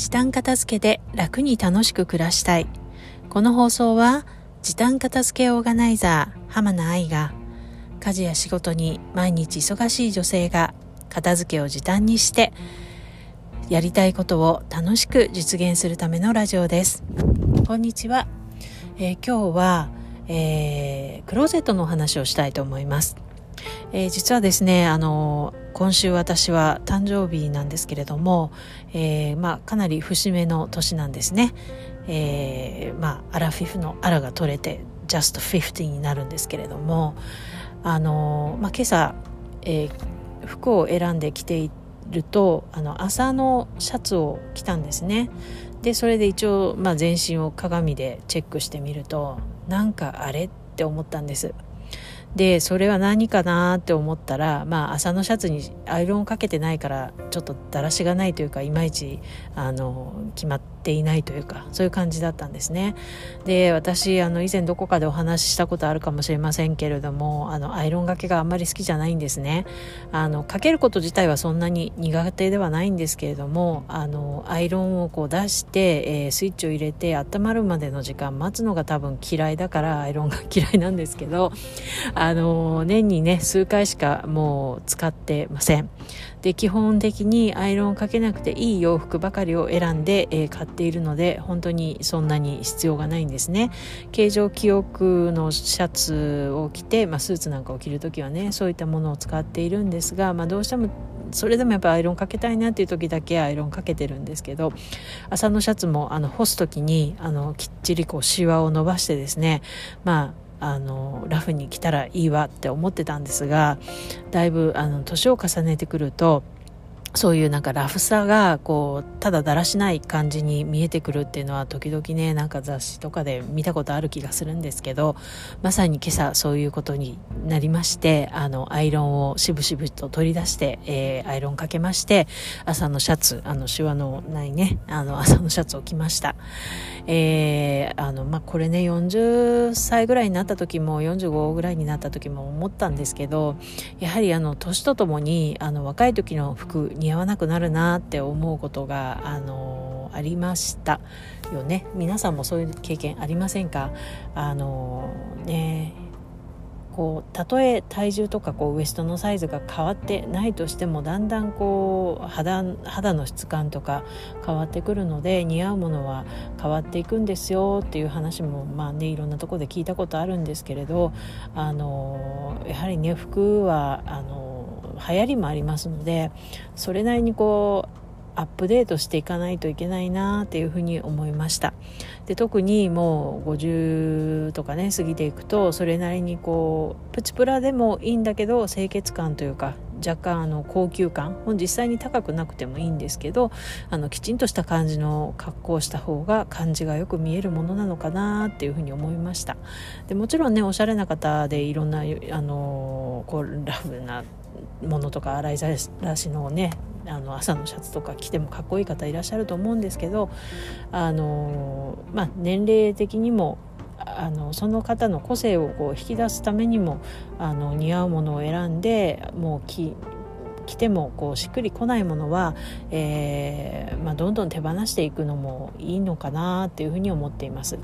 時短片付けで楽に楽しく暮らしたい。この放送は時短片付けオーガナイザー浜名愛が家事や仕事に毎日忙しい女性が片付けを時短にしてやりたいことを楽しく実現するためのラジオです。こんにちは、えー、今日は、えー、クローゼットのお話をしたいと思います。えー、実はですねあの今週私は誕生日なんですけれども、えー、まあ、かなり節目の年なんですね、えー、まあ、アラフィフのアラが取れて just 50になるんですけれどもあの、まあ、今朝、え服を選んで着ているとあの朝のシャツを着たんですね。でそれで一応、まあ、全身を鏡でチェックしてみるとなんかあれって思ったんです。でそれは何かなって思ったらまあ朝のシャツにアイロンをかけてないからちょっとだらしがないというかいまいちあの決まっていないというかそういう感じだったんですね。で私あの以前どこかでお話ししたことあるかもしれませんけれどもあのアイロンがけがあんまり好きじゃないんですね。あのかけること自体はそんなに苦手ではないんですけれどもあのアイロンをこう出して、えー、スイッチを入れて温まるまでの時間待つのが多分嫌いだからアイロンが嫌いなんですけどあの年にね数回しかもう使ってません。で基本的にアイロンをかけなくていい洋服ばかりを選んで、えー、買っているので本当にそんなに必要がないんですね。形状記憶のシャツを着て、まあ、スーツなんかを着る時はねそういったものを使っているんですが、まあ、どうしてもそれでもやっぱアイロンかけたいなっていう時だけアイロンかけてるんですけど朝のシャツもあの干す時にあのきっちりこうシワを伸ばしてですねまああのラフに来たらいいわって思ってたんですがだいぶあの年を重ねてくるとそういうなんかラフさがこうただだらしない感じに見えてくるっていうのは時々ねなんか雑誌とかで見たことある気がするんですけどまさに今朝そういうことになりましてあのアイロンをしぶしぶと取り出して、えー、アイロンかけまして朝のシャツあのシワのないねあの朝のシャツを着ました。えー、あのまあ、これね40歳ぐらいになった時も45ぐらいになった時も思ったんですけどやはりあの年とともにあの若い時の服似合わなくなるなって思うことがあのありましたよね。皆さんもそういう経験ありませんか？あのねこうたとえ体重とかこうウエストのサイズが変わってないとしてもだんだんこう肌肌の質感とか変わってくるので似合うものは変わっていくんですよっていう話もまあねいろんなとこで聞いたことあるんですけれどあのやはりね服はあの流行りもありますのでそれなりにこうアップデートしていかないといけないなっていうふに思いました。で特にもう50とかね過ぎていくとそれなりにこうプチプラでもいいんだけど清潔感というか若干あの高級感も実際に高くなくてもいいんですけどあのきちんとした感じの格好をした方が感じがよく見えるものなのかなっていうふうに思いました。でもちろんねおしゃれな方でいろんなあのこうラフなものとか洗いざらしのねあの朝のシャツとか着てもかっこいい方いらっしゃると思うんですけどあの、まあ、年齢的にもあのその方の個性をこう引き出すためにもあの似合うものを選んでもう着着てもこうしっくりこないものは、えーまあ、どんどん手放していくのもいいのかなっていうふうに思っています。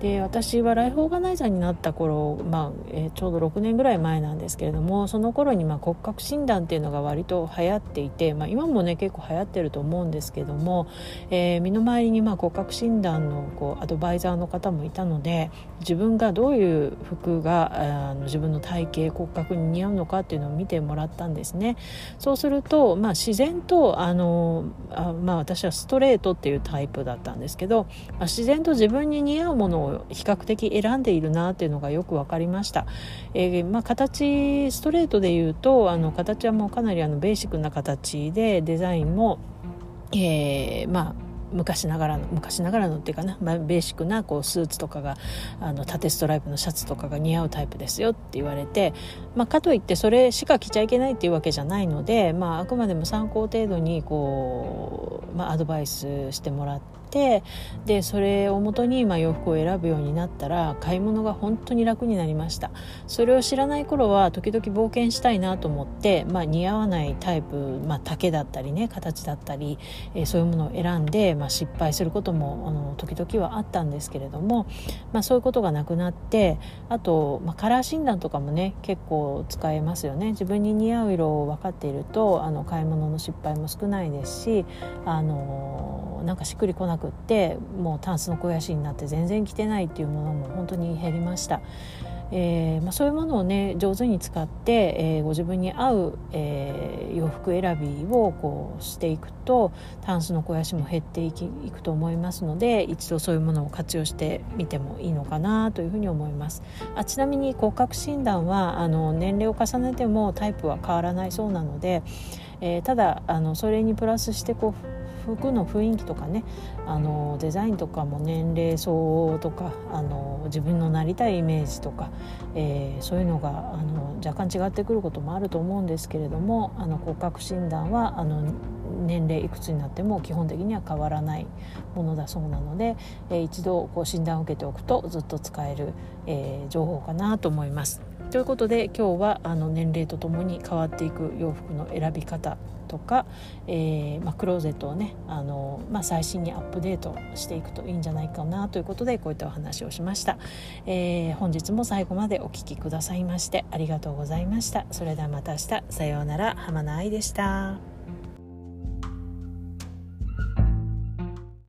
で私はライフオーガナイザーになった頃、まあえー、ちょうど6年ぐらい前なんですけれどもその頃にまあ骨格診断っていうのが割と流行っていて、まあ、今もね結構流行ってると思うんですけども、えー、身の回りにまあ骨格診断のこうアドバイザーの方もいたので自分がどういう服があの自分の体型骨格に似合うのかっていうのを見てもらったんですね。そうすると、まあ、自然とあのあ、まあ、私はストレートっていうタイプだったんですけど、まあ、自然と自分に似合うものを比較的選んでいるなっていうのがよく分かりました、えー、まあ、形ストレートで言うとあの形はもうかなりあのベーシックな形でデザインも、えー、まあ昔ながらの昔ながらのっていうかな、まあ、ベーシックなこうスーツとかがあの縦ストライプのシャツとかが似合うタイプですよって言われて、まあ、かといってそれしか着ちゃいけないっていうわけじゃないので、まあ、あくまでも参考程度にこう、まあ、アドバイスしてもらって。てでそれをもとに今洋服を選ぶようになったら買い物が本当に楽になりました。それを知らない頃は時々冒険したいなと思って、まあ、似合わないタイプ、まあ、丈だったりね形だったり、えー、そういうものを選んで、まあ、失敗することもあの時々はあったんですけれども、まあ、そういうことがなくなってあと、まあ、カラー診断とかもね結構使えますよね。自分に似合う色を分かっているとあの買い物の失敗も少ないですしあのなんかしっくりこなくってもうタンスの肥やしになって全然着てないっていうものも本当に減りました。えーまあ、そういうものをね上手に使って、えー、ご自分に合う、えー、洋服選びをこうしていくとタンスの肥やしも減っていきいくと思いますので一度そういうものを活用してみてもいいのかなというふうに思いますあちなみに骨格診断はあの年齢を重ねてもタイプは変わらないそうなので、えー、ただあのそれにプラスしてこう服の雰囲気とかねあのデザインとかも年齢相応とかあの自分のなりたいイメージとか、えー、そういうのがあの若干違ってくることもあると思うんですけれどもあの骨格診断はあの年齢いくつになっても基本的には変わらないものだそうなので、えー、一度こう診断を受けておくとずっと使える、えー、情報かなと思います。ということで今日はあの年齢とともに変わっていく洋服の選び方とか、えー、まあ、クローゼットをねあの、まあ、最新にアップデートしていくといいんじゃないかなということでこういったお話をしました、えー、本日も最後までお聴きくださいましてありがとうございました。それではまた明日。さようなら。浜名愛でした。